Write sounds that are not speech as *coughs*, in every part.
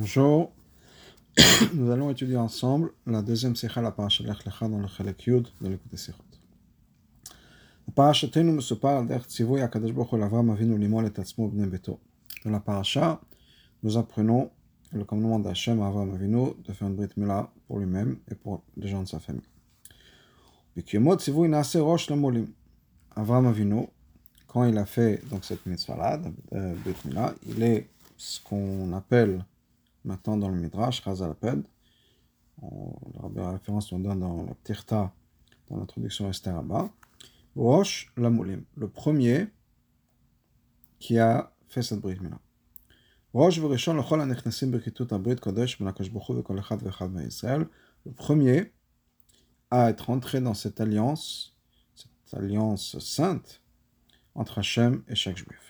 Bonjour. *coughs* Nous allons étudier ensemble la deuxième Sikha, la paracha Lech Lecha dans le Chelek Yud de l'écoute des Sikhot. La paracha Tenu Atzmo Bnei Beto. Dans la paracha, nous apprenons le commandement d'Hachem à Avram Avinu de faire une brit mila pour lui-même et pour les gens de sa famille. Lamolim. Avram Avinu, quand il a fait donc cette mitzvah-là, mila, il est ce qu'on appelle maintenant dans le Midrash, Chazalaped. La référence qu'on donne dans la Tirta, dans l'introduction à Esther Abba. Rosh Lamoulim, le premier qui a fait cette Vechad Israël. Le premier à être entré dans cette alliance, cette alliance sainte entre Hachem et chaque juif.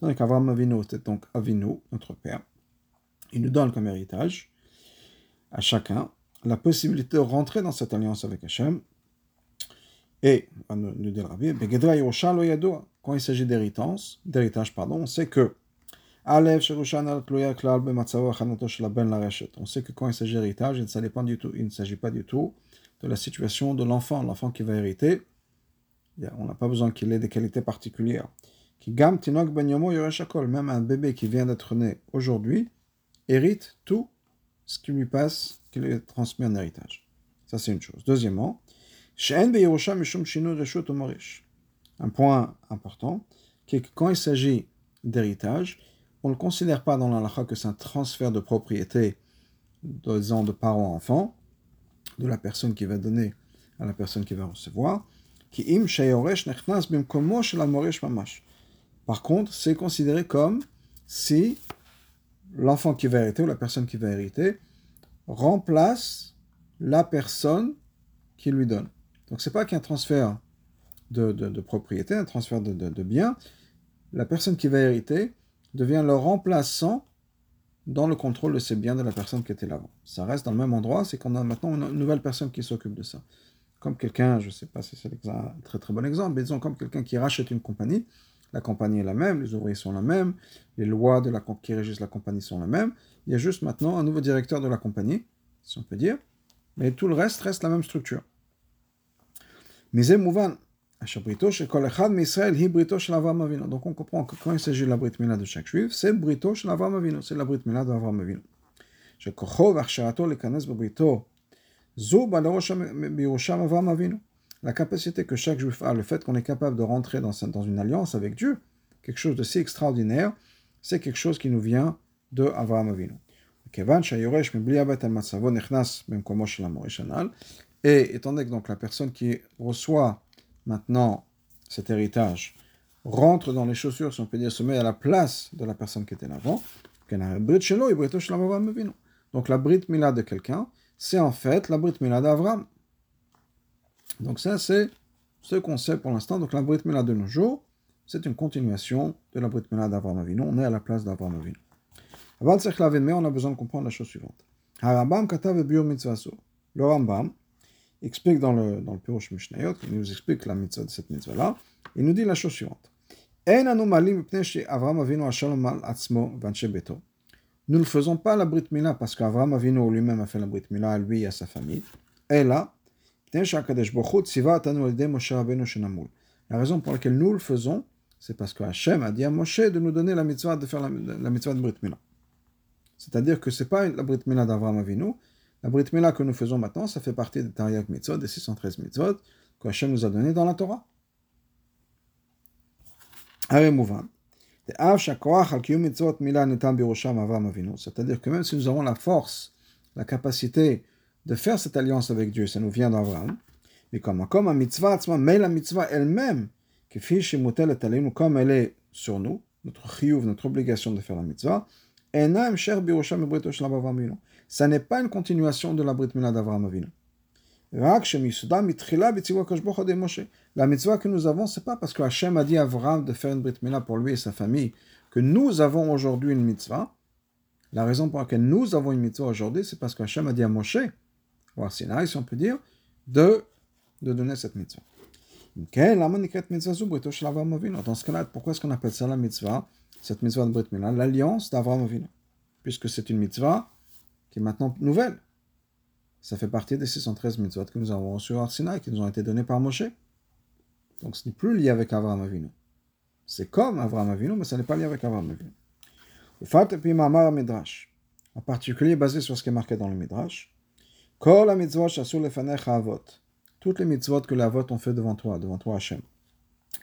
Tandis qu'Avram Avinu donc Avinu, notre père, il nous donne comme héritage à chacun la possibilité de rentrer dans cette alliance avec Hachem. Et, nous dit le Rabbi, quand il s'agit d'héritage, d'héritage, pardon, on sait que on sait que quand il s'agit d'héritage, il ne s'agit pas du tout de la situation de l'enfant, l'enfant qui va hériter on n'a pas besoin qu'il ait des qualités particulières. Ben même un bébé qui vient d'être né aujourd'hui hérite tout ce qui lui passe, qui lui est transmis en héritage. Ça, c'est une chose. Deuxièmement, un point important, qui est que quand il s'agit d'héritage, on ne considère pas dans l'alakha que c'est un transfert de propriété, disons, de parents enfants, de la personne qui va donner à la personne qui va recevoir, par contre, c'est considéré comme si l'enfant qui va hériter ou la personne qui va hériter remplace la personne qui lui donne. Donc c'est pas qu'un transfert de, propriété, un transfert de, de, biens. La personne qui va hériter devient le remplaçant dans le contrôle de ces biens de la personne qui était là avant. Ça reste dans le même endroit, c'est qu'on a maintenant une nouvelle personne qui s'occupe de ça comme quelqu'un, je ne sais pas si c'est un très très bon exemple, mais disons comme quelqu'un qui rachète une compagnie, la compagnie est la même, les ouvriers sont la même, les lois de la, qui régissent la compagnie sont les mêmes, il y a juste maintenant un nouveau directeur de la compagnie, si on peut dire, mais tout le reste reste la même structure. Donc on comprend que quand il s'agit de la Brit de chaque juif, c'est Brito c'est la Brit Mila de Avram Avinu. La capacité que chaque juif a, le fait qu'on est capable de rentrer dans, une alliance avec Dieu, quelque chose de si extraordinaire, c'est quelque chose qui nous vient de Avraham Avinu. Et étant donné que donc la personne qui reçoit maintenant cet héritage rentre dans les chaussures, si on peut dire, se met à la place de la personne qui était là avant, donc la brite mila de quelqu'un, c'est en fait la Brit Mila d'Avram. Donc ça, c'est ce qu'on sait pour l'instant. Donc la Brit Mila de nos jours, c'est une continuation de la Brit Mila d'Avram Avinu. On est à la place d'Avram Avinu. mais on a besoin de comprendre la chose suivante. Le Rambam explique dans le, dans le Mishnayot, il nous explique la mitzvah de cette mitzvah-là, il nous dit la chose suivante. Nous ne faisons pas la Brit Mila parce qu'Avram Avinu lui-même a fait la Brit Mila à lui et à sa famille. Et là, la raison pour laquelle nous le faisons, c'est parce que Hachem a dit à Moshe de nous donner la mitzvah de faire la, mitzvah de Brit Mila. C'est-à-dire que ce n'est pas la Brit Mila d'Avram Avinu. La Brit Mila que nous faisons maintenant, ça fait partie des Tariq Mitzvot, des 613 Mitzvot que Hachem nous a donné dans la Torah. Allez, Mouvan. C'est-à-dire que même si nous avons la force, la capacité de faire cette alliance avec Dieu, ça nous vient d'Abraham, mais comme, comme mitzvah, mais la mitzvah elle-même, comme elle est sur nous, notre chiyuv, notre obligation de faire la mitzvah, Ça n'est pas une continuation de la Brit Mila d'Avraham Avinu. La mitzvah que nous avons, c'est pas parce que Hachem a dit à Avraham de faire une Brit Mila pour lui et sa famille que nous avons aujourd'hui une mitzvah. La raison pour laquelle nous avons une mitzvah aujourd'hui, c'est parce que Hachem a dit à Moshe, ou à Sinai, si on peut dire, de, de donner cette mitzvah. Dans ce cas-là, pourquoi est-ce qu'on appelle ça la mitzvah Cette mitzvah de Brit Mila, l'alliance d'Avraham Avinu. Puisque c'est une mitzvah qui est maintenant nouvelle. Ça fait partie des 613 mitzvot que nous avons à Sinai, qui nous ont été donnés par Moshe. Donc ce n'est plus lié avec Avraham Avinu. C'est comme Avraham Avinu, mais ce n'est pas lié avec Avraham Avinu. Le Mamar Midrash, en particulier basé sur ce qui est marqué dans le Midrash. Kol mitzvot shasur lefanecha avot toutes les mitzvot que les avot ont fait devant toi, devant toi Hachem.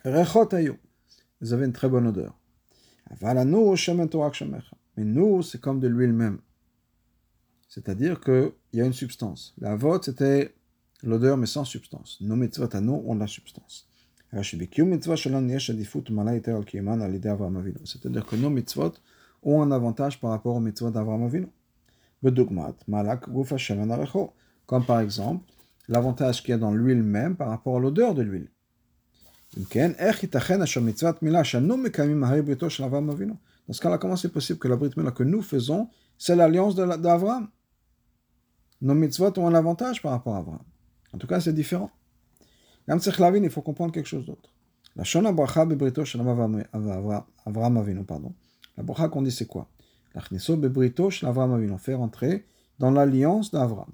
Rechot ayu, vous avez une très bonne odeur. Avalanu shemen Mais nous, c'est comme de l'huile même. C'est-à-dire qu'il y a une substance. La avot, c'était l'odeur, mais sans substance. Nos mitzvot à nous ont la substance. C'est-à-dire que nos mitzvot ont un avantage par rapport aux mitzvot d'Avraham Avinu. Comme par exemple, l'avantage qu'il y a dans l'huile même par rapport à l'odeur de l'huile. Dans ce cas-là, comment c'est possible que la Brit que nous faisons, c'est l'alliance d'Abraham Nos mitzvot ont un avantage par rapport à Abraham. En tout cas, c'est différent. il faut comprendre quelque chose d'autre. La Shona Bracha Bebrito Avraham Avinu, pardon. La Bracha qu'on dit, c'est quoi? La Chniso Bebrito Avraham Avinu, fait rentrer dans l'alliance d'Avraham.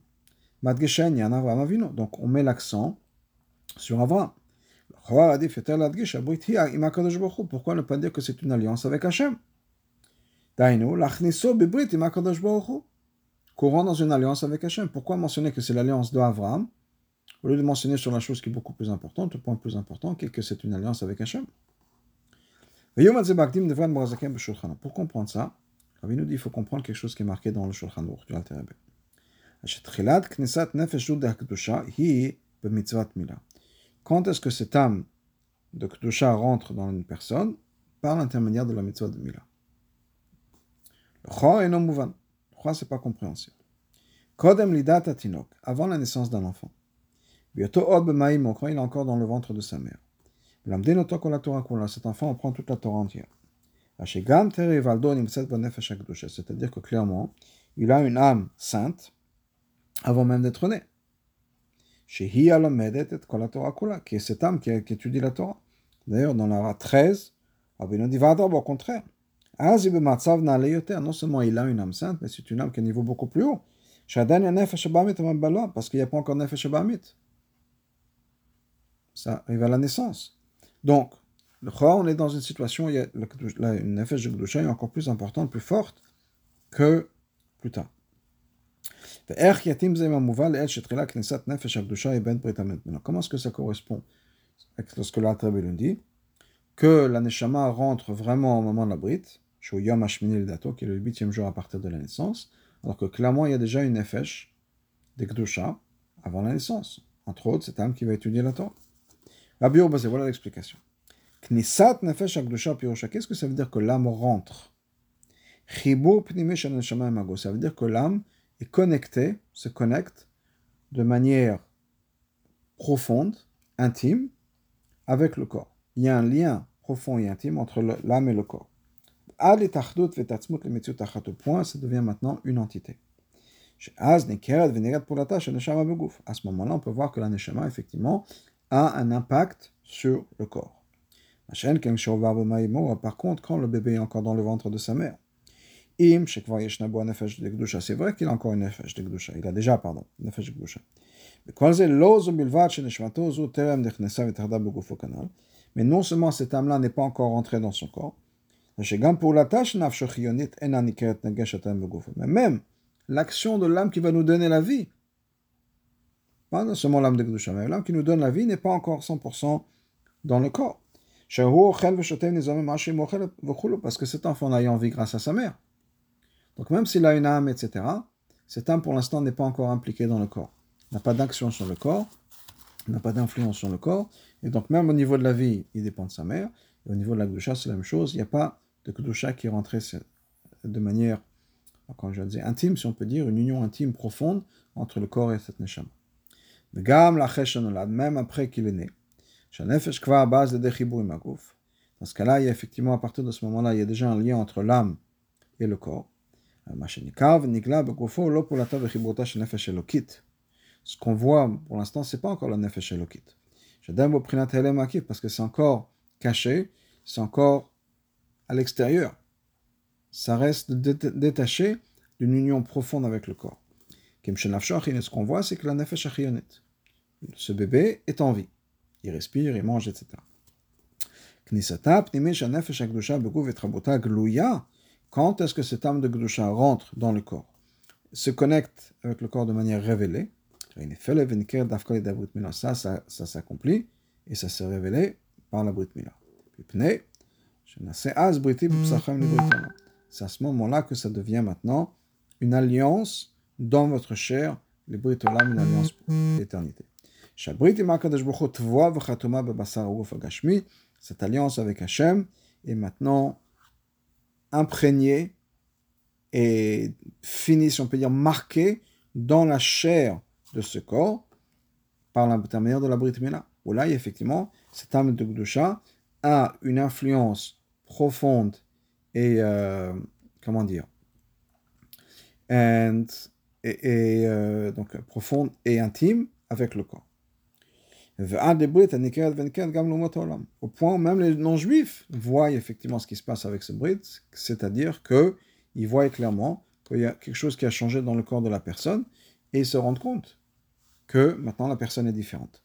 Donc on met l'accent sur Avraham. Pourquoi ne pas dire que c'est une alliance avec Hachem Courant dans une alliance avec Hachem. Pourquoi mentionner que c'est l'alliance d'Avraham au lieu de mentionner sur la chose qui est beaucoup plus importante, le point plus important, que c'est une alliance avec Hachem? Pour comprendre ça, Rabbi nous dit qu'il faut comprendre quelque chose qui est marqué dans le Shulchan du quand est-ce que cette âme de Kedusha rentre dans une personne? Par l'intermédiaire de la mitzvah de Mila. Le Chor est non mouvan. Chor, c'est pas compréhensible. Kodem lidat atinok, avant la naissance d'un enfant. Bientôt od b'maïm, quand il est encore dans le ventre de sa mère. L'amdenotok la Torah kula, cet enfant on prend toute la Torah entière. C'est-à-dire que clairement, il a une âme sainte, avant même d'être né. Chez qui est cette âme qui, étudie la Torah. D'ailleurs, dans la 13, Rabbeinu dit au contraire. Non seulement il a une âme sainte, mais c'est une âme qui est un niveau beaucoup plus haut. Parce qu'il n'y a pas encore Nefesh Abamit. Ça arrive à la naissance. Donc, le on est dans une situation où il y une Nefesh est encore plus importante, plus forte que plus tard. Comment est-ce que ça correspond avec ce que l'Altrebe nous dit? Que la Neshama rentre vraiment au moment de la Brit, qui est le huitième jour à partir de la naissance, alors que clairement il y a déjà une Nefesh de Kedusha avant la naissance. Entre autres, cette âme qui va étudier la Torah. Rabbi voilà l'explication. Knisat Nefesh Qu'est-ce que ça veut dire que l'âme rentre Ça veut dire que l'âme est connecté, se connecte de manière profonde, intime, avec le corps. Il y a un lien profond et intime entre l'âme et le corps. Au point, ça devient maintenant une entité. À ce moment-là, on peut voir que la neshama, effectivement, a un impact sur le corps. Par contre, quand le bébé est encore dans le ventre de sa mère, c'est vrai qu'il a encore une nefesh de Gdusha. Il a déjà, pardon, une nefesh de Gdusha. Mais non seulement cette âme-là n'est pas encore rentrée dans son corps, mais même l'action de l'âme qui va nous donner la vie, pas seulement l'âme de Gdusha, mais l'âme qui nous donne la vie n'est pas encore 100% dans le corps. Parce que cet enfant a eu envie grâce à sa mère. Donc même s'il a une âme, etc., cette âme pour l'instant n'est pas encore impliquée dans le corps. n'a pas d'action sur le corps, n'a pas d'influence sur le corps, et donc même au niveau de la vie, il dépend de sa mère, et au niveau de la Gdusha, c'est la même chose, il n'y a pas de Gdusha qui rentré de manière quand je dis intime, si on peut dire une union intime profonde entre le corps et cette neshama. Même après qu'il est né, dans ce cas-là, il y a effectivement, à partir de ce moment-là, il y a déjà un lien entre l'âme et le corps. Ce qu'on voit pour l'instant, c'est pas encore le nefesh elokit. Parce que c'est encore caché, c'est encore à l'extérieur. Ça reste détaché d'une union profonde avec le corps. Ce qu'on voit, c'est que la nefesh Ce bébé est en vie. Il respire, il mange, etc. Quand est-ce que cette âme de Gdusha rentre dans le corps? Se connecte avec le corps de manière révélée. Ça, ça, ça s'accomplit et ça s'est révélé par la Brit Mila. C'est à ce moment-là que ça devient maintenant une alliance dans votre chair, les Brit Olam, une alliance pour l'éternité. Cette alliance avec Hachem est maintenant imprégnée et finie, si on peut dire, marquée dans la chair de ce corps par l'intermédiaire de la Brit Mila. Où là, effectivement, cette âme de Gdusha a une influence profonde et, euh, comment dire, and, et, euh, donc profonde et intime avec le corps. Au point où même les non-juifs voient effectivement ce qui se passe avec ce brit, c'est-à-dire qu'ils voient clairement qu'il y a quelque chose qui a changé dans le corps de la personne et ils se rendent compte que maintenant la personne est différente.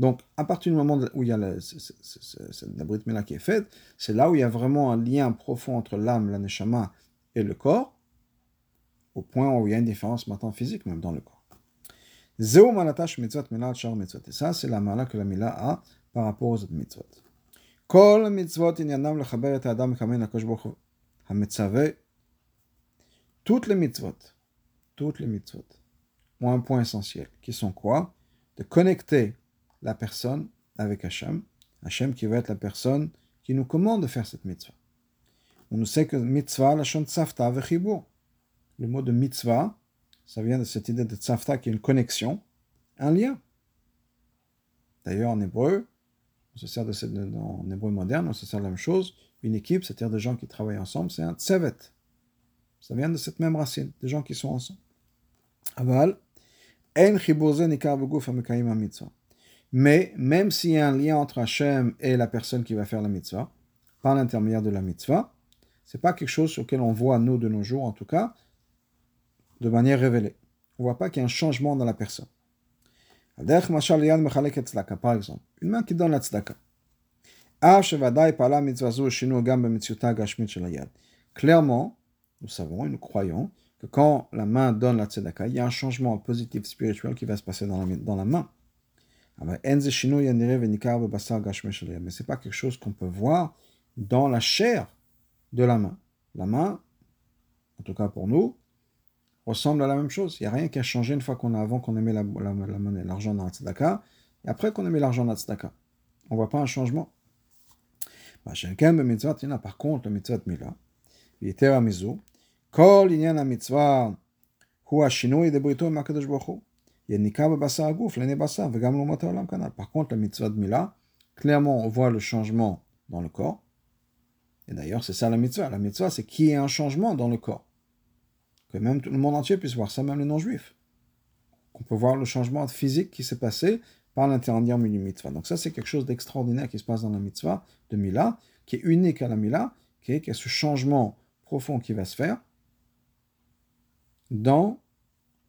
Donc, à partir du moment où il y a la, la Brit Mila qui est faite, c'est là où il y a vraiment un lien profond entre l'âme, la neshama et le corps, au point où il y a une différence maintenant physique même dans le corps. Et ça, c'est la mala que la mila a par rapport aux autres mitzvot. Kol mitzvot inyanam lechaber et adam kamen akosh ha toutes les mitzvot, toutes les mitzvot ont un point essentiel, qui sont quoi? De connecter la personne avec Hachem, Hachem qui va être la personne qui nous commande de faire cette mitzvah. On nous sait que mitzvah, la tzafta vechibur. Le mot de mitzvah, ça vient de cette idée de tzafta qui est une connexion, un lien. D'ailleurs, en hébreu, on se sert de cette, en hébreu moderne, on se sert de la même chose. Une équipe, c'est-à-dire des gens qui travaillent ensemble, c'est un tsevet. Ça vient de cette même racine, des gens qui sont ensemble. Aval, en nikar mitzvah. Mais même s'il y a un lien entre Hachem et la personne qui va faire la mitzvah, par l'intermédiaire de la mitzvah, c'est pas quelque chose sur lequel on voit, nous, de nos jours, en tout cas, de manière révélée. On voit pas qu'il y a un changement dans la personne. Par exemple, une main qui donne la tzedaka. Clairement, nous savons et nous croyons que quand la main donne la tzedaka, il y a un changement positif spirituel qui va se passer dans la, dans la main. Mais ce n'est pas quelque chose qu'on peut voir dans la chair de la main. La main, en tout cas pour nous, ressemble à la même chose. Il n'y a rien qui a changé une fois qu'on a avant qu'on ait mis la, la, la monnaie, l'argent dans la tzedaka, et après qu'on ait mis l'argent dans la tzedaka. On ne voit pas un changement. Bah, par contre, le mitzvah mila, il Kol inyan mitzvah, huwa shinui de brito makadosh bochou. Par contre, la mitzvah de Mila, clairement, on voit le changement dans le corps. Et d'ailleurs, c'est ça la mitzvah. La mitzvah, c'est qu'il y ait un changement dans le corps. Que même tout le monde entier puisse voir ça, même les non-juifs. On peut voir le changement physique qui s'est passé par l'intermédiaire du mitzvah. Donc ça, c'est quelque chose d'extraordinaire qui se passe dans la mitzvah de Mila, qui est unique à la Mila, qui est, qui est ce changement profond qui va se faire dans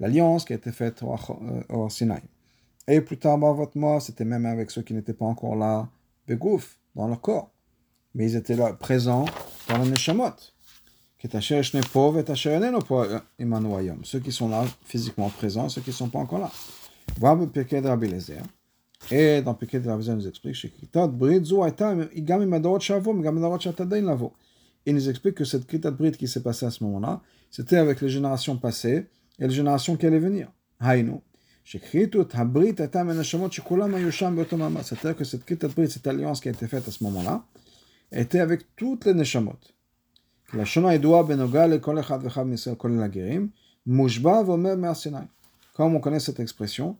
l'alliance qui a été faite au, au Sinaï. Et plus tard, moi, c'était même avec ceux qui n'étaient pas encore là, Begouf, dans leur corps. Mais ils étaient là, présents dans le Neshamot. ceux qui sont là physiquement présents, ceux qui ne sont pas encore là. Et dans Pirkei de Rabbi nous explique il nous explique que cette Kritat Brit qui s'est passée à ce moment-là, c'était avec les générations passées et les générations qui allaient venir. Haïnu. C'est-à-dire que cette cette alliance qui a été faite à ce moment-là, était avec toutes les neshamot. La. Comme on connaît cette expression,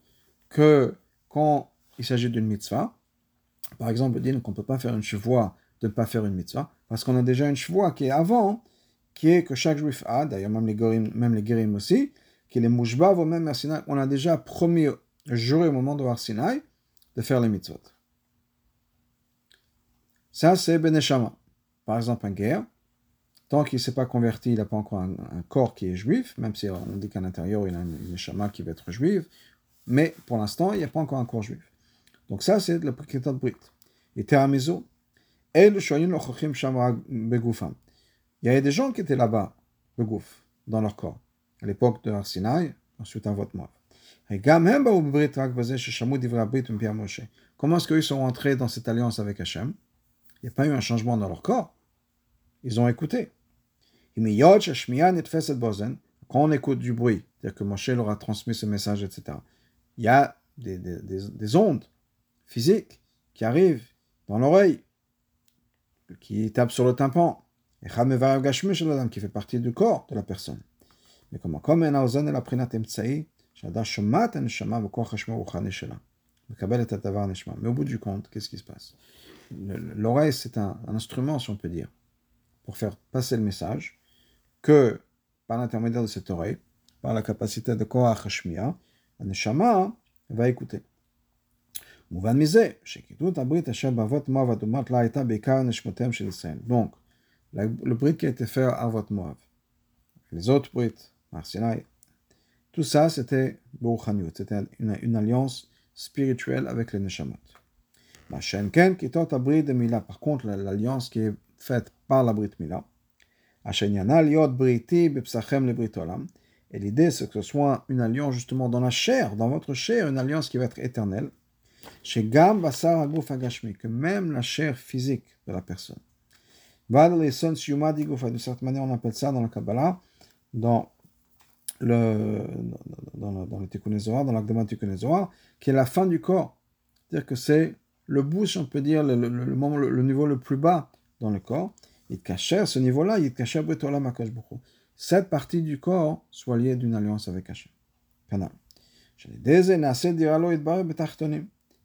que quand il s'agit d'une mitzvah, par exemple, dire qu'on ne peut pas faire une chevoie de ne pas faire une mitzvah, parce qu'on a déjà une chevoie qui est avant, qui est que chaque juif a, d'ailleurs même les guérim, même les aussi, qui est mushba ou même Sinai, on a déjà promis, juré au moment de Sinai, de faire les mitzvot. Ça, c'est Beneshama. Par exemple, un guerre, tant qu'il ne s'est pas converti, il n'a pas encore un, corps qui est juif, même si on dit qu'à l'intérieur, il a une, une qui va être juive, mais pour l'instant, il n'y a pas encore un corps juif. Donc ça, c'est le de Brit. Et Teramizo, et le Il y avait des gens qui étaient là-bas, Begouf, dans leur corps, à l'époque de Arsinaï, ensuite en vote Moab. Comment est-ce qu'ils sont rentrés dans cette alliance avec Hachem Il n'y a pas eu un changement dans leur corps. Ils ont écouté. Quand on écoute du bruit, c'est-à-dire que Moshe leur a transmis ce message, etc., il y a des, des, des ondes physique qui arrive dans l'oreille, qui tape sur le tympan, et qui fait partie du corps de la personne. Mais la au bout du compte, qu'est-ce qui se passe? L'oreille, c'est un, instrument, si on peut dire, pour faire passer le message que, par l'intermédiaire de cette oreille, par la capacité de Koach Hashmiya, un neshama va écouter. Le brit qui a été fait à Avot Moav, les autres brits, Tout ça c'était c'était une, alliance spirituelle avec les Neshamot. Par contre, l'alliance qui est faite par la Brit Mila, et l'idée c'est que ce soit une alliance justement dans la chair, dans votre chair, une alliance qui va être éternelle. Chez Gam Basar que même la chair physique de la personne. D'une certaine manière, on appelle ça dans la Kabbalah, dans le, dans, dans, le Tikkun dans l'Akdama Tikkun qui est la fin du corps. C'est-à-dire que c'est le bout, on peut dire, le, le, le, niveau le plus bas dans le corps. Il cacher ce niveau-là, il cacher Bretolam beaucoup. Cette partie du corps soit liée d'une alliance avec Hachem. Canal.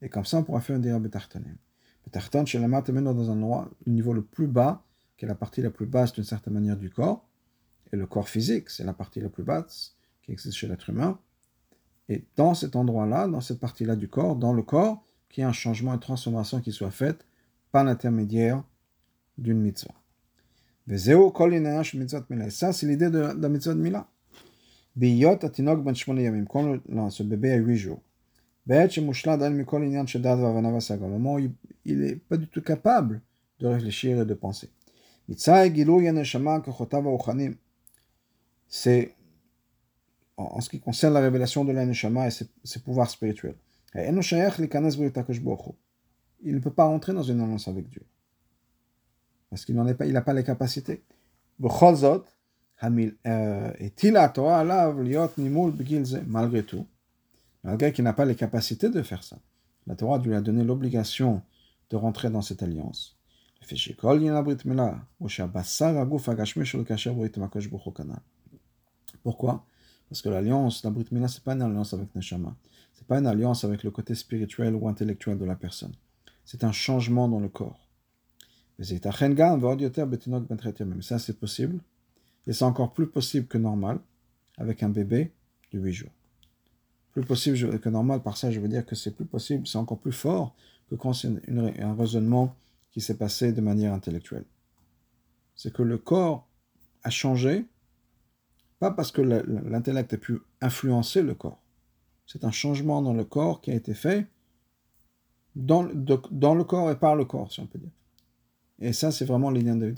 Et comme ça, on pourra faire un dira betartanim. Betartan, chez la maintenant dans un endroit, le niveau le plus bas, qui est la partie la plus basse d'une certaine manière du corps. Et le corps physique, c'est la partie la plus basse qui existe chez l'être humain. Et dans cet endroit-là, dans cette partie-là du corps, dans le corps, qu'il y ait un changement, une transformation qui soit faite par l'intermédiaire d'une mitzvah. Et ça, c'est l'idée de la mitzvah de Mila. Ben Quand ce bébé a 8 jours. Au moment où il n'est pas du tout capable de réfléchir et de penser. C'est en ce qui concerne la révélation de l'Aneshama et ses, pouvoirs spirituels. Il ne peut pas entrer dans une alliance avec Dieu. Parce qu'il n'a pas, il pas les capacités. Euh, malgré tout, Malgré qu'il n'a pas les capacités de faire ça. La Torah lui a donné l'obligation de rentrer dans cette alliance. Pourquoi? Parce que l'alliance, la Brit Mila, ce n'est pas une alliance avec Neshama. Ce n'est pas une alliance avec le côté spirituel ou intellectuel de la personne. C'est un changement dans le corps. Mais ça, c'est possible. Et c'est encore plus possible que normal avec un bébé de 8 jours plus possible que normal. Par ça, je veux dire que c'est plus possible, c'est encore plus fort que quand c'est un raisonnement qui s'est passé de manière intellectuelle. C'est que le corps a changé, pas parce que l'intellect a pu influencer le corps. C'est un changement dans le corps qui a été fait dans, le corps et par le corps, si on peut dire. Et ça, c'est vraiment l'idée de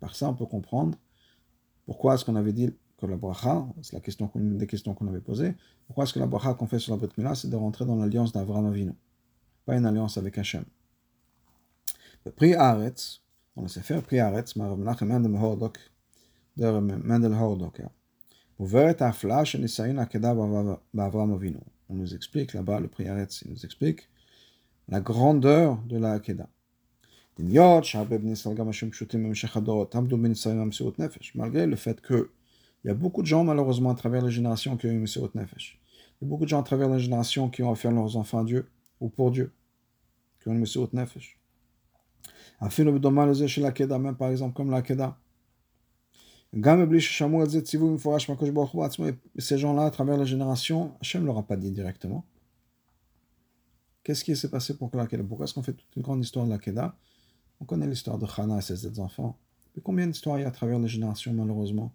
Par ça, on peut comprendre pourquoi est-ce qu'on avait dit que la bracha, c'est la question, une des questions qu'on avait posées, pourquoi est-ce que la bracha qu'on fait sur la Brit c'est de rentrer dans l'alliance d'Avram Avinu, pas une alliance avec Hachem. Le prix Aretz, on le faire, prix Aretz, Marav Menachem Mendel Hordok, de Mendel Hordok, on nous explique là-bas, le prix Aretz, il nous explique la grandeur de la Akeda. Malgré le fait que il y a beaucoup de gens, malheureusement, à travers les générations qui ont eu Messiot Nefesh. Il y a beaucoup de gens à travers les générations qui ont offert leurs enfants à Dieu ou pour Dieu, qui ont eu Messiot Nefesh. Même par exemple, comme la Keda. Ces gens-là, à travers les générations, Hachem ne leur a pas dit directement. Qu'est-ce qui s'est passé pour que la Keda Pourquoi est-ce qu'on fait toute une grande histoire de la Keda On connaît l'histoire de Hana et ses enfants. Mais combien d'histoires il y a à travers les générations, malheureusement?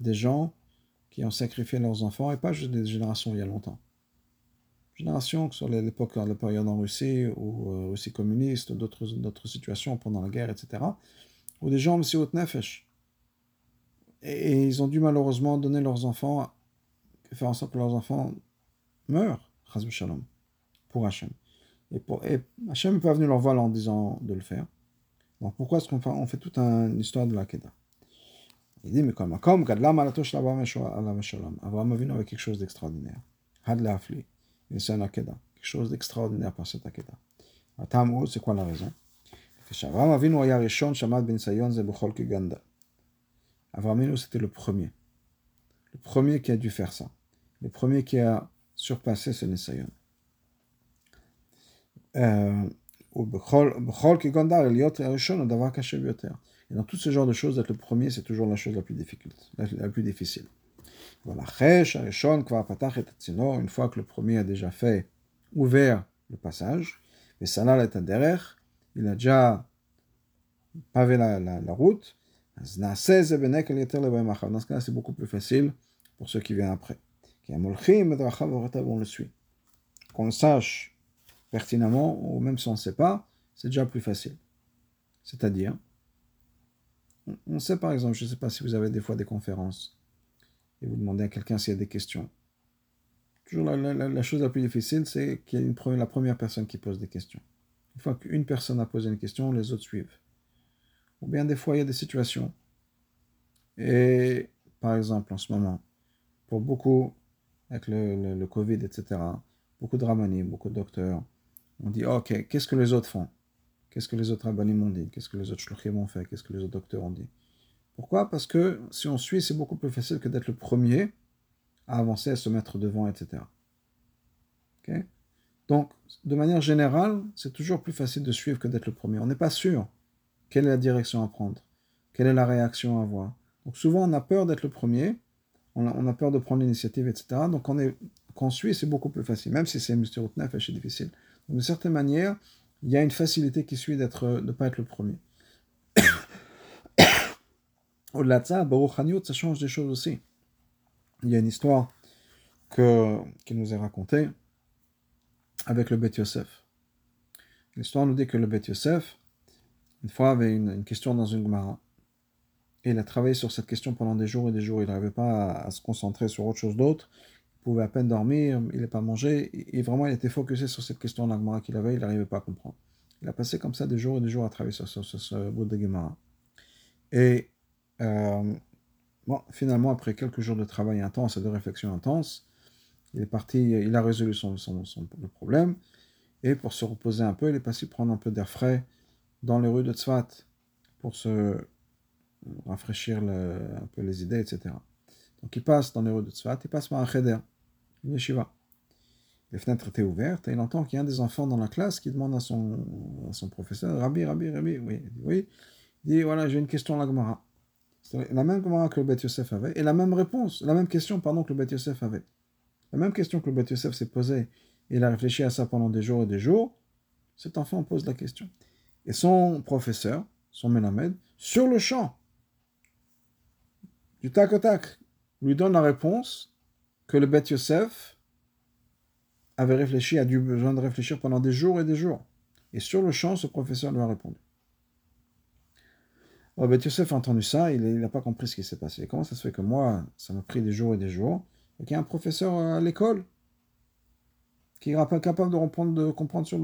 Des gens qui ont sacrifié leurs enfants, et pas juste des générations il y a longtemps. Générations, que soit l'époque, la période en Russie, ou euh, Russie communiste, ou d'autres situations pendant la guerre, etc. Ou des gens, aussi haute nefesh. Et, et, ils ont dû malheureusement donner leurs enfants, faire en sorte que leurs enfants meurent, shalom pour Hachem. Et, pour, et Hachem n'est pas venu leur voir en disant de le faire. Donc pourquoi est-ce qu'on fait, on fait toute une histoire de la Keda Il dit, mais comme comme Gadlam Alatosh Abraham Avinu avait quelque chose d'extraordinaire. Had Nissan Akeda. Quelque chose d'extraordinaire par cette Akeda. Atamou, c'est quoi la raison? Avram Avinu Shamad Ben Sayon Keganda. Avram Avinu, c'était le premier. Le premier qui a dû faire ça. Le premier qui a surpassé ce ben Nisayon. Euh, Et dans tout ce genre de choses, d'être le premier, c'est toujours la chose la plus difficile. La, plus difficile. Voilà. Une fois que le premier a déjà fait, ouvert le passage, et Salal est il a déjà pavé la, la, la route, dans ce cas c'est beaucoup plus facile pour ceux qui viennent après. On le suit. Qu'on le sache pertinemment, ou même si on ne sait pas, c'est déjà plus facile. C'est-à-dire, on sait par exemple, je ne sais pas si vous avez des fois des conférences, et vous demandez à quelqu'un s'il y a des questions. Toujours la, chose la plus difficile, c'est qu'il y a la première personne qui pose des questions. Une fois qu'une personne a posé une question, les autres suivent. Ou bien des fois, il y a des situations. Et par exemple, en ce moment, pour beaucoup, avec le, Covid, etc., beaucoup de ramanim, beaucoup de docteurs, on dit, ok, qu'est-ce que les autres font? Qu'est-ce que les autres rabbinim ont dit? Qu'est-ce que les autres shluchim ont fait? Qu'est-ce que les autres docteurs ont dit? Pourquoi? Parce que si on suit, c'est beaucoup plus facile que d'être le premier à avancer, à se mettre devant, etc. Donc, de manière générale, c'est toujours plus facile de suivre que d'être le premier. On n'est pas sûr quelle est la direction à prendre, quelle est la réaction à avoir. Donc souvent, on a peur d'être le premier, on a, peur de prendre l'initiative, etc. Donc on est, quand on suit, c'est beaucoup plus facile, même si c'est Mr. C'est difficile d'une certaine manière, il y a une facilité qui suit de ne pas être le premier. Au-delà de ça, Baruch ça change des choses aussi. Il y a une histoire que, qui nous est racontée avec le Bet Yosef. L'histoire nous dit que le Bet Yosef, une fois, avait une, question dans une Gemara. Et il a travaillé sur cette question pendant des jours et des jours. Il n'arrivait pas à, se concentrer sur autre chose d'autre pouvait à peine dormir, il n'a pas mangé, et vraiment il était focusé sur cette question de qu'il avait, il n'arrivait pas à comprendre. Il a passé comme ça des jours et des jours à travailler sur, ce bout de Gemara. Et euh, bon, finalement, après quelques jours de travail intense et de réflexion intense, il est parti, il a résolu son, son, problème, et pour se reposer un peu, il est passé prendre un peu d'air frais dans les rues de Tzfat pour se rafraîchir un peu les idées, etc. Donc il passe dans les rues de Tzfat, il passe par un cheder, une yeshiva. Les fenêtres étaient ouvertes et il entend qu'il y a un des enfants dans la classe qui demande à son, son professeur Rabbi, Rabbi, Rabbi, oui, oui. Il dit voilà, j'ai une question à la Gemara. La même Gemara que le Beth Yosef avait et la même réponse, la même question, que le Beth Yosef avait. La même question que le Beth Yosef s'est posée et il a réfléchi à ça pendant des jours et des jours. Cet enfant pose la question. Et son professeur, son Melamed, sur le champ, du tac au tac, lui donne la réponse que le Beth Yosef avait réfléchi, a dû besoin de réfléchir pendant des jours et des jours. Et sur le champ, ce professeur lui a répondu. Alors, Beth Yosef a entendu ça, il n'a pas compris ce qui s'est passé. Comment ça se fait que moi, ça m'a pris des jours et des jours, et qu'il y a un professeur à l'école qui n'est pas capable de, répondre, sur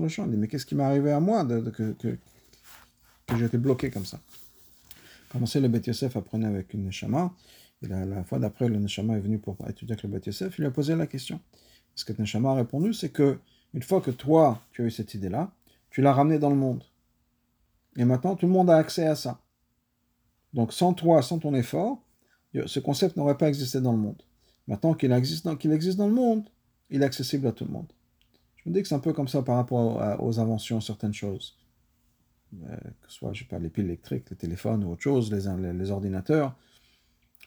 le, champ? Il dit, mais qu'est-ce qui m'est arrivé à moi de, que, que, que j'ai été bloqué comme ça? Commencé, le Beth Yosef apprenait avec une Neshama, et la, la fois d'après, le Neshama est venu pour étudier avec le Beth Yosef, il lui a posé la question. Ce que le Neshama a répondu, c'est que une fois que toi, tu as eu cette idée-là, tu l'as ramenée dans le monde. Et maintenant, tout le monde a accès à ça. Donc, sans toi, sans ton effort, ce concept n'aurait pas existé dans le monde. Maintenant qu'il existe, dans, existe dans le monde, il est accessible à tout le monde. Je me dis que c'est un peu comme ça par rapport aux inventions, certaines choses. Euh, que ce soit, je pas, les piles électriques, les téléphones ou autre chose, les, ordinateurs.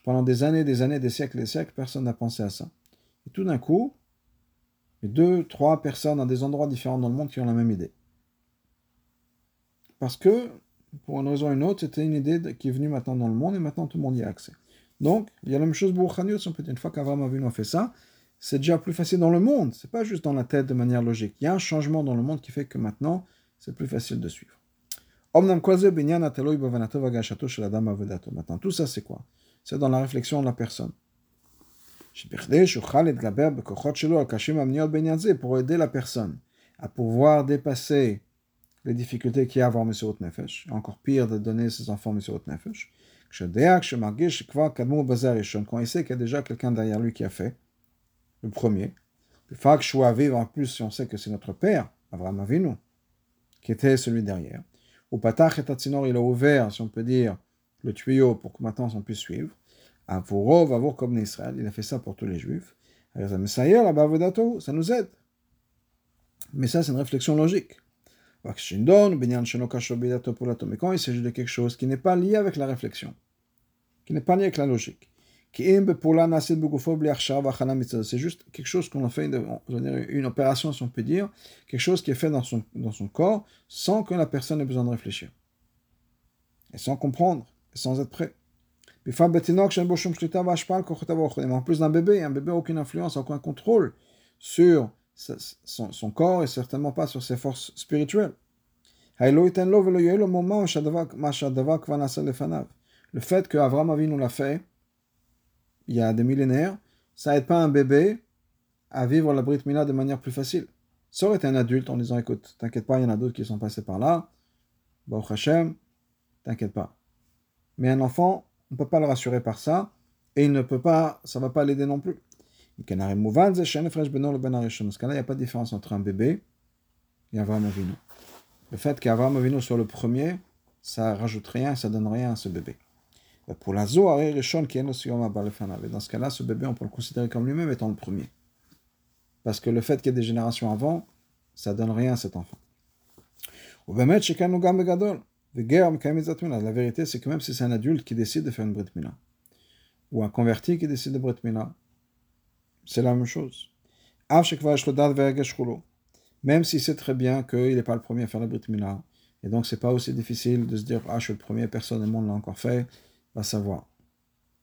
Pendant des années, des années, des siècles des siècles, personne n'a pensé à ça. Et tout d'un coup, deux, trois personnes à des endroits différents dans le monde qui ont la même idée. Parce que, pour une raison ou une autre, c'était une idée qui est venue maintenant dans le monde et maintenant tout le monde y a accès. Donc, il y a la même chose pour on peut une fois qu'Avram Avinu a fait ça, c'est déjà plus facile dans le monde, c'est pas juste dans la tête de manière logique. Il y a un changement dans le monde qui fait que maintenant, c'est plus facile de suivre. Maintenant, tout ça, c'est quoi? C'est dans la réflexion de la personne. Pour aider la personne à pouvoir dépasser les difficultés qu'il y a à avoir Messiot Nefesh, encore pire de donner ses enfants Messiot Nefesh, quand il sait qu'il y a déjà quelqu'un derrière lui qui a fait, le premier, vivre en plus si on sait que c'est notre père, Abraham Avinu, qui était celui derrière, ou Patach et Tatsinor, il a ouvert, si on peut dire, le tuyau pour que maintenant on puisse suivre, Avuro, Avur comme Israël, il a fait ça pour tous les juifs, ça nous aide. Mais ça, c'est une réflexion logique. Mais quand il s'agit de quelque chose qui n'est pas lié avec la réflexion, qui n'est pas lié avec la logique, c'est juste quelque chose qu'on a fait, une opération, si on peut dire, quelque chose qui est fait dans son, dans son corps sans que la personne ait besoin de réfléchir. Et sans comprendre, et sans être prêt. En plus d'un bébé, un bébé n'a aucune influence, aucun contrôle sur son, son, corps et certainement pas sur ses forces spirituelles. Le fait qu'Avram Avinu l'a fait, il y a des millénaires, ça aide pas un bébé à vivre la Brit Mila de manière plus facile. Ça aurait été un adulte en disant écoute, t'inquiète pas, il y en a d'autres qui sont passés par là, Baruch Hashem, t'inquiète pas. Mais un enfant, on ne peut pas le rassurer par ça, et il ne peut pas, ça ne va pas l'aider non plus. Cas-là, il n'y a pas de différence entre un bébé et Avram Avinu. Le fait qu'Avram Avinu soit le premier, ça rajoute rien, ça donne rien à ce bébé. Pour la Zohar, Rishon qui est dans ce cas-là, ce bébé, on peut le considérer comme lui-même étant le premier. Parce que le fait qu'il y ait des générations avant, ça donne rien à cet enfant. La vérité, c'est que même si c'est un adulte qui décide de faire une Brit Mila, ou un converti qui décide de Brit Mila, c'est la même chose. Même s'il sait très bien qu'il n'est pas le premier à faire la Brit Mila, et donc c'est pas aussi difficile de se dire Ah, je suis le premier, personne au monde l'a encore fait, va savoir.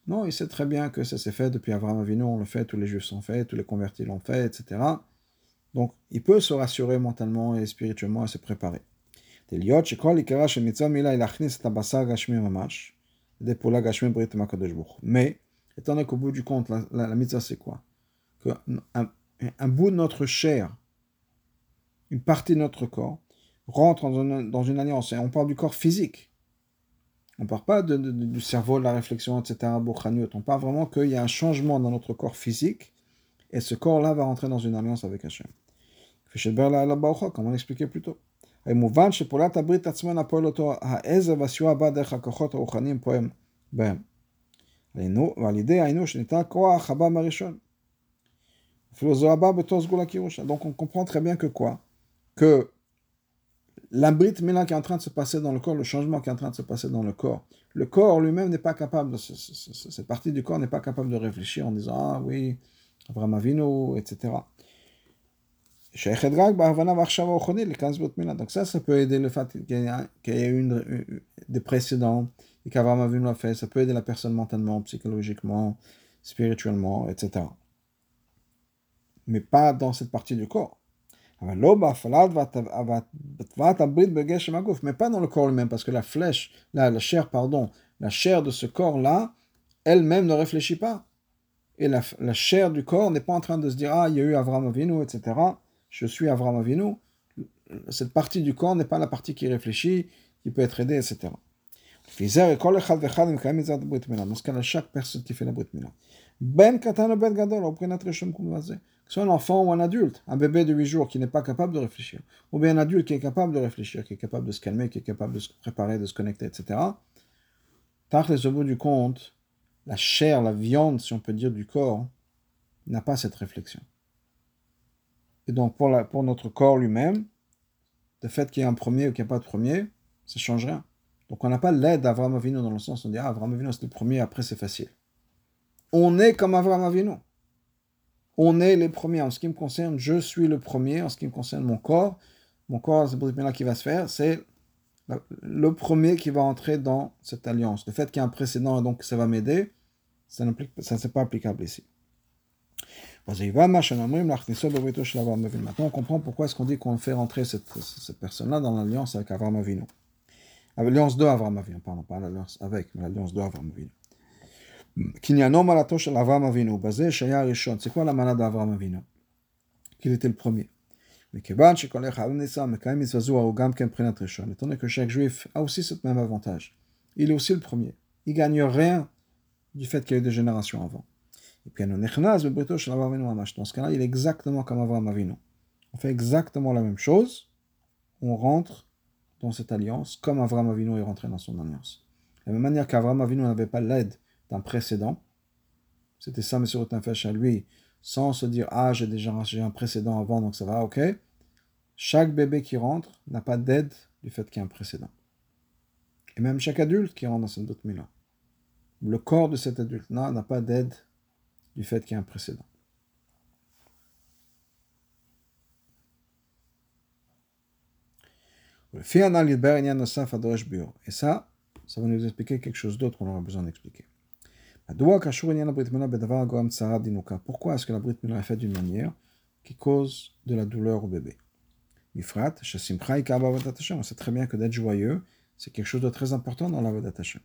Non, il sait très bien que ça s'est fait depuis Abraham Avinu, on le fait, tous les juifs sont faits, tous les convertis l'ont fait, etc. Donc, il peut se rassurer mentalement et spirituellement et se préparer. Mais, étant donné qu'au bout du compte, la, la, mitzvah c'est quoi? Que un, un, bout de notre chair, une partie de notre corps, rentre dans une, dans une alliance. Et on parle du corps physique. On ne parle pas de, de, du cerveau, de la réflexion, etc. On parle vraiment qu'il y a un changement dans notre corps physique et ce corps-là va rentrer dans une alliance avec Hachem. Comme on l'expliquait plus tôt. מובן שפעולת הברית עצמה נפועל אותו העזר והסיוע הבא דרך הכוחות הרוחניים פועם בהם. ועל ידי היינו שניתן כוח הבא מהראשון. Donc on comprend très bien que quoi? Que l'abrit Mila qui est en train de se passer dans le corps, le changement qui est en train de se passer dans le corps, le corps lui-même n'est pas capable, cette partie du corps n'est pas capable de réfléchir en disant Ah oui, Abraham Avinu, etc. Donc ça, ça peut aider le fait qu'il y ait eu des précédents et qu'Abraham Avinu l'a fait, ça peut aider la personne mentalement, psychologiquement, spirituellement, etc. Mais pas dans cette partie du corps. mais pas dans le corps lui-même, parce que la flèche, la, chair, pardon, la chair de ce corps-là, elle-même ne réfléchit pas. Et la, chair du corps n'est pas en train de se dire, ah, il y a eu Avram Avinu, etc. Je suis Avram Avinu. Cette partie du corps n'est pas la partie qui réfléchit, qui peut être aidée, etc. Dans ce cas-là, chaque personne qui fait la Brit Mila. Ben ben gadol, au soit un enfant ou un adulte, un bébé de 8 jours qui n'est pas capable de réfléchir, ou bien un adulte qui est capable de réfléchir, qui est capable de se calmer, qui est capable de se préparer, de se connecter, etc. les au bout du compte, la chair, la viande, si on peut dire, du corps, n'a pas cette réflexion. Et donc, pour notre corps lui-même, le fait qu'il y ait un premier ou qu'il n'y ait pas de premier, ça ne change rien. Donc, on n'a pas l'aide d'Avram Avinu dans le sens où on dit, ah, Avram Avinu, c'est le premier, après c'est facile. On est comme Avram Avinu on est les premiers. En ce qui me concerne, je suis le premier. En ce qui me concerne mon corps, mon corps, c'est là qui va se faire, c'est le premier qui va entrer dans cette alliance. Le fait qu'il y ait un précédent, donc ça va m'aider, ça ne c'est pas applicable ici. Maintenant, on comprend pourquoi est-ce qu'on dit qu'on fait rentrer cette, personne-là dans l'alliance avec Avram Avinu. L'alliance de Avram Avinu, pardon, pas l'alliance avec, mais l'alliance de Avram Avinu. C'est quoi la malade d'Avram Avinu? Qu'il était le premier. Mais étant donné que chaque juif a aussi ce même avantage, il est aussi le premier. Il ne gagne rien du fait qu'il a eu des générations avant. Et puis, dans ce cas-là, il est exactement comme Avram Avinu. On fait exactement la même chose, on rentre dans cette alliance comme Avram Avinu est rentré dans son alliance. De même manière qu'Avram Avinu n'avait pas l'aide d'un précédent. C'était ça, M. Rotenfesh à lui, sans se dire Ah, j'ai déjà un précédent avant, donc ça va, ok. Chaque bébé qui rentre n'a pas d'aide du fait qu'il y a un précédent. Et même chaque adulte qui rentre dans cette doute là le corps de cet adulte-là n'a pas d'aide du fait qu'il y a un précédent. Et ça, ça va nous expliquer quelque chose d'autre qu'on aura besoin d'expliquer. Pourquoi est-ce que la Brit Mila est faite d'une manière qui cause de la douleur au bébé On sait très bien que d'être joyeux, c'est quelque chose de très important dans la Vodat Hashem.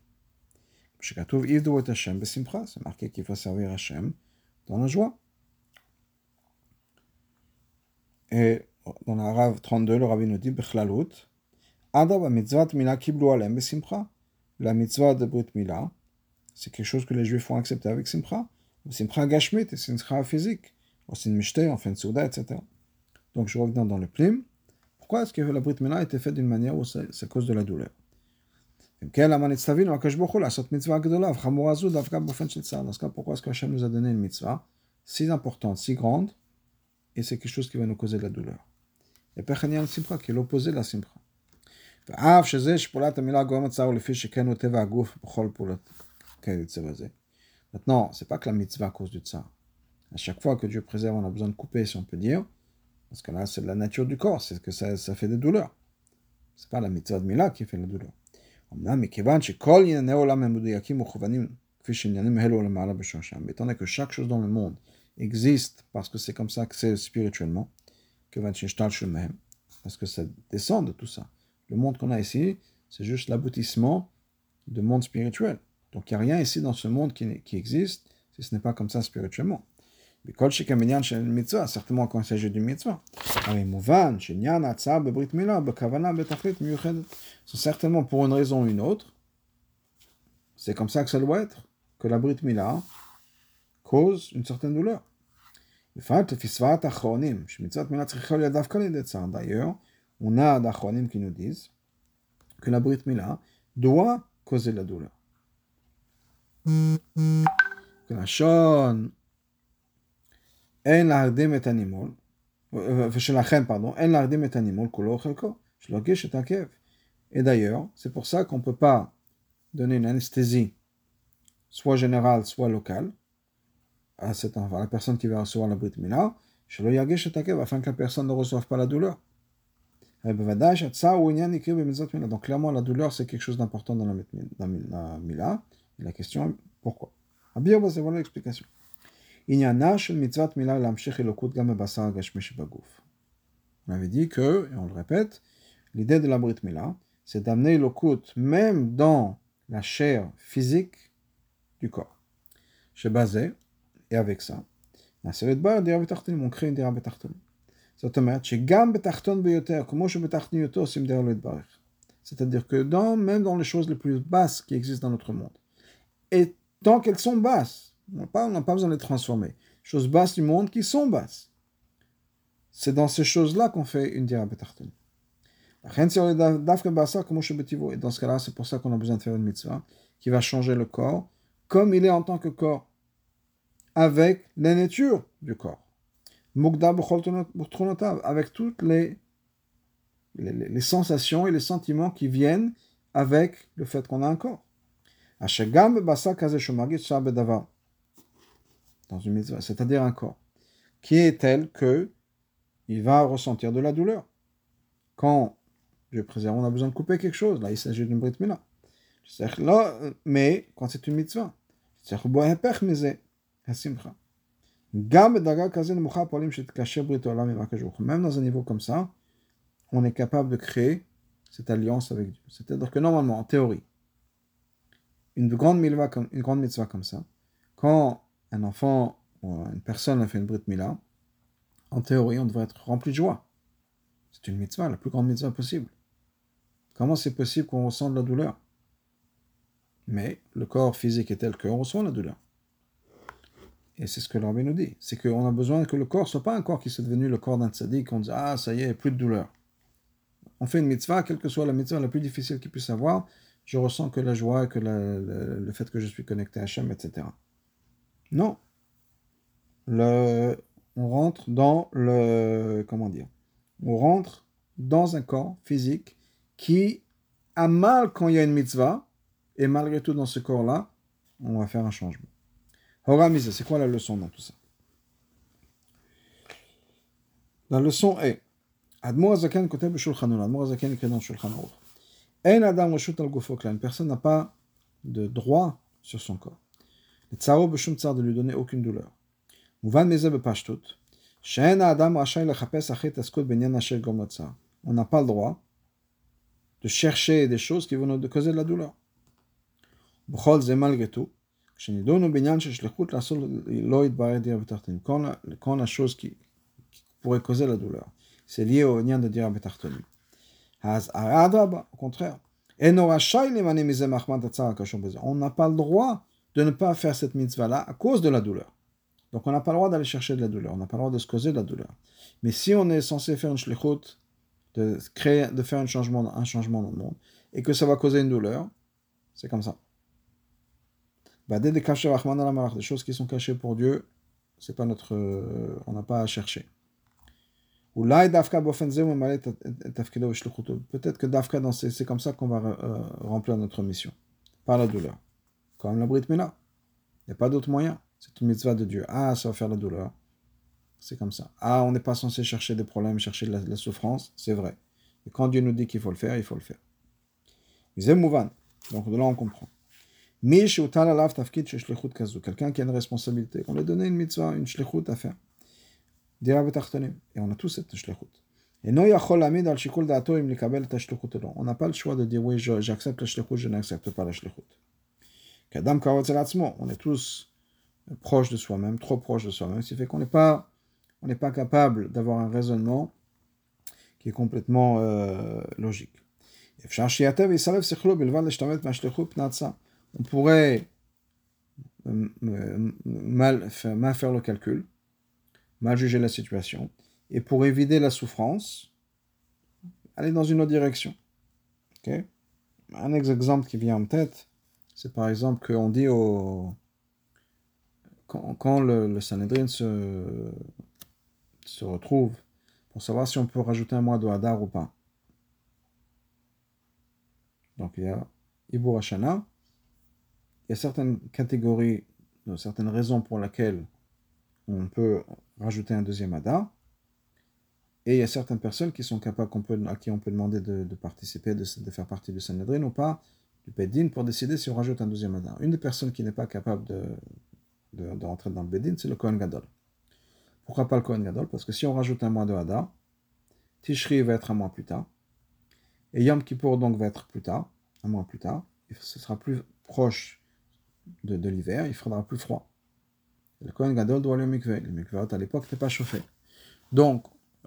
C'est marqué qu'il faut servir Hashem dans la joie. Et dans la Rav 32, le Rabbi nous dit La mitzvah de Brit Mila, c'est quelque chose que les Juifs font accepter avec Simcha. Simcha Gashmit et Simcha physique. Mishte, on fait une Souda, etc. Donc je reviens dans le plim. Pourquoi est-ce que la Brit Mila été faite d'une manière où c'est à cause de la douleur? Dans ce cas, pourquoi est-ce que Hachem nous a donné une mitzvah si importante, si grande, et c'est quelque chose qui va nous causer de la douleur? Et Pechanian Simcha, qui est l'opposé de la Simcha. Maintenant, c'est pas que la mitzvah à cause du tsar. À chaque fois que Dieu préserve, on a besoin de couper, si on peut dire. Parce que là, c'est de la nature du corps, c'est que ça, ça fait des douleurs. C'est pas la mitzvah de Mila qui fait la douleur. Mais étant donné que chaque chose dans le monde existe parce que c'est comme ça que c'est spirituellement, parce que ça descend de tout ça. Le monde qu'on a ici, c'est juste l'aboutissement du monde spirituel. Donc il n'y a rien ici dans ce monde qui, existe si ce n'est pas comme ça spirituellement. certainement quand il s'agit d'une mitzvah. C'est certainement pour une raison ou une autre. C'est comme ça que ça doit être, que la Brit Mila cause une certaine douleur. D'ailleurs, on a d'achronim qui nous disent que la Brit Mila doit causer la douleur. לשון אין להרדים את הנימול, ושלכן, pardon, אין להרדים את הנימול כולו או חלקו, שלא הגיש את הכאב. Et d'ailleurs, c'est pour ça qu'on ne peut pas donner une anesthésie, soit générale, soit locale, à, cette, à la personne qui va recevoir la Brit Mila, afin que la personne ne reçoive pas la douleur. Donc clairement, la douleur, c'est quelque chose d'important dans la, dans la Mila. Et la question, pourquoi Abir, c'est voilà l'explication. עניינה של מצוות מילה להמשיך אלוקות גם בבשר הגשמי שבגוף. On avait dit que, et on le répète, l'idée de la Brit Mila, c'est d'amener le même dans la chair physique du corps. Je basé, et avec ça, on crée une dira betartonim. זאת אומרת שגם בתחתון ביותר, כמו שבתחתון יותר עושים דרך לא יתברך. C'est-à-dire que dans, même dans les choses les plus basses qui existent dans notre monde, et tant qu'elles sont basses, on n'a pas, besoin de les transformer, choses basses du monde qui sont basses, c'est dans ces choses-là qu'on fait une dira betarton. Et dans ce cas-là, c'est pour ça qu'on a besoin de faire une mitzvah qui va changer le corps comme il est en tant que corps, avec la nature du corps. Avec toutes les les, sensations et les sentiments qui viennent avec le fait qu'on a un corps. Dans une mitzvah, c'est-à-dire un corps, qui est tel que il va ressentir de la douleur. Quand, je préserve, on a besoin de couper quelque chose, là il s'agit d'une brit mila. Mais quand c'est une mitzvah, même dans un niveau comme ça, on est capable de créer cette alliance avec Dieu. C'est-à-dire que normalement, en théorie, une grande, mitzvah comme, une grande mitzvah comme ça, quand un enfant ou une personne a fait une brit mila, en théorie, on devrait être rempli de joie. C'est une mitzvah, la plus grande mitzvah possible. Comment c'est possible qu'on ressent de la douleur? Mais le corps physique est tel qu'on ressent la douleur. Et c'est ce que l'Arabie nous dit. C'est qu'on a besoin que le corps soit pas un corps qui soit devenu le corps d'un tzaddik, qu'on dit Ah, ça y est, plus de douleur on fait une mitzvah, quelle que soit la mitzvah la plus difficile qu'il puisse avoir, je ressens que la joie, que le, fait que je suis connecté à Hachem, etc. Non. Le, on rentre dans le. Comment dire? On rentre dans un corps physique qui a mal quand il y a une mitzvah, et malgré tout, dans ce corps-là, on va faire un changement. Horamize, c'est quoi la leçon dans tout ça? La leçon est Admour Zaken écrit dans Shulchan Une personne n'a pas de droit sur son corps. Le tsaro b'shum tsar de lui donner aucune douleur. Mouvan meze b'pashtut. She'en adam rachai lechapes achet askut benyan asher gom tsar. On n'a pas le droit de chercher des choses qui vont nous causer de la douleur. B'chol ze malgré tout. כשנידונו בעניין של שליחות לעשות לא יתברר דיר בתחתינו. Quand la chose qui pourrait causer la douleur c'est lié au lien de dire Betartoni. Au contraire. On n'a pas le droit de ne pas faire cette mitzvah-là à cause de la douleur. Donc on n'a pas le droit d'aller chercher de la douleur, on n'a pas le droit de se causer de la douleur. Mais si on est censé faire une shlichut, de créer, de faire un changement, un changement dans le monde, et que ça va causer une douleur, c'est comme ça. Des choses qui sont cachées pour Dieu, c'est pas notre, on n'a pas à chercher. Peut-être que Dafka, c'est comme ça qu'on va remplir notre mission. Par la douleur. Comme la Brit Mila. Il n'y a pas d'autre moyen. C'est une mitzvah de Dieu. Ah, ça va faire la douleur. C'est comme ça. Ah, on n'est pas censé chercher des problèmes, chercher la, souffrance. C'est vrai. Et quand Dieu nous dit qu'il faut le faire, il faut le faire. Donc de là, on comprend. Quelqu'un qui a une responsabilité. On lui a donné une mitzvah, une shlichut à faire. Et on a tous cette. Et on n'a pas le choix de dire oui, j'accepte la shlichut, je n'accepte pas la shlichut. On est tous proches de soi-même, trop proches de soi-même, ce qui fait qu'on n'est pas, on n'est pas capable d'avoir un raisonnement qui est complètement euh, logique. On pourrait euh, mal faire le calcul mal juger la situation, et pour éviter la souffrance, aller dans une autre direction. Un exemple qui vient en tête, c'est par exemple qu'on dit au... quand, le, le, Sanhedrin se, se retrouve pour savoir si on peut rajouter un mois de Hadar ou pas. Donc il y a Ibur Hashana, il y a certaines catégories, certaines raisons pour lesquelles on peut rajouter un deuxième Ada. Et il y a certaines personnes qui sont capables, peut, à qui on peut demander de, participer, de, faire partie du Sanhedrin ou pas, du Bedin, pour décider si on rajoute un deuxième Ada. Une des personnes qui n'est pas capable de, de, rentrer dans le Bedin, c'est le Kohen Gadol. Pourquoi pas le Kohen Gadol? Parce que si on rajoute un mois de Hada, Tishri va être un mois plus tard. Et Yom Kippour donc va être plus tard, un mois plus tard. ce sera plus proche de, l'hiver, il fera plus froid. Le Kohen Gadol doit aller au mikveh. Le mikveh à l'époque n'était pas chauffé. Donc,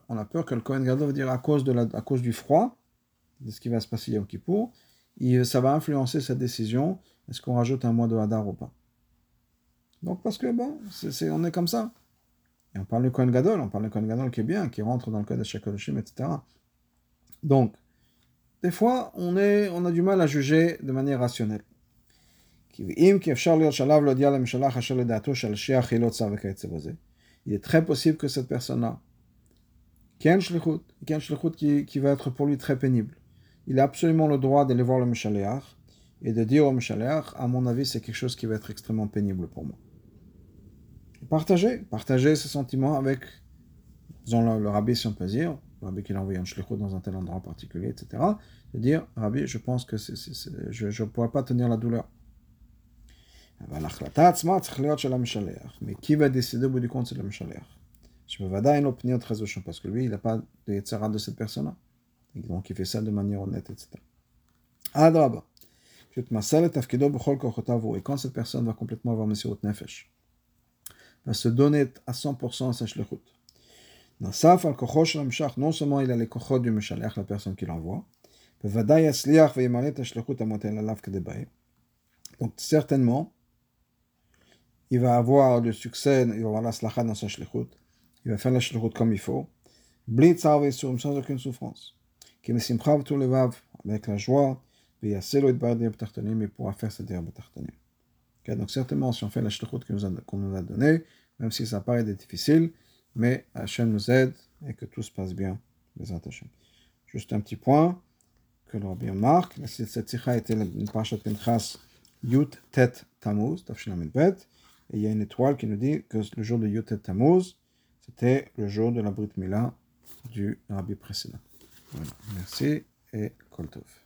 on a peur que le Kohen Gadol dire à cause, de la, à cause du froid, de ce qui va se passer Yom Kippour, ça va influencer cette décision. Est-ce qu'on rajoute un mois de Hadar ou pas? Donc, parce que, bon, c'est on est comme ça. Et on parle du Kohen Gadol, on parle du Kohen Gadol qui est bien, qui rentre dans le code de Shekodoshim, etc. Donc, des fois, on, est, on a du mal à juger de manière rationnelle. Il est très possible que cette personne-là, qui, qui va être pour lui très pénible, il a absolument le droit d'aller voir le Meshaleach et de dire au Meshaleach, à mon avis, c'est quelque chose qui va être extrêmement pénible pour moi. partager, ce sentiment avec, disons, le, rabbi, si on peut dire, le rabbi qui l'a envoyé un shlichut dans un tel endroit particulier, etc., de dire, rabbi, je pense que je ne pourrais pas tenir la douleur. Bout du compte, c'est le Meshaleach. Je me vais une opinion très parce que lui, il n'a pas de Yetzara de cette personne-là. Donc il fait ça de manière honnête, etc. Adraba. Et quand cette personne va complètement avoir Messirut Nefesh, va se donner à 100% à sa shlichut. Non seulement il a les donc certainement, il va avoir le succès, il va avoir la slacha dans sa shlichut, il va faire la shlichut comme il faut, sans aucune souffrance. Avec la joie, et il pourra faire cette dire okay, Donc certainement, si on fait la shlichut qu'on nous, a donné, même si ça paraît difficile, mais Hachem nous aide et que tout se passe bien. Juste un petit point que l'on bien marque, cette sikha était une parashat Pinchas Yut Tet Tammuz, Bet, et il y a une étoile qui nous dit que le jour de Yut Tet Tammuz, c'était le jour de la Brit Mila du rabbi précédent. Voilà. Merci et Koltov.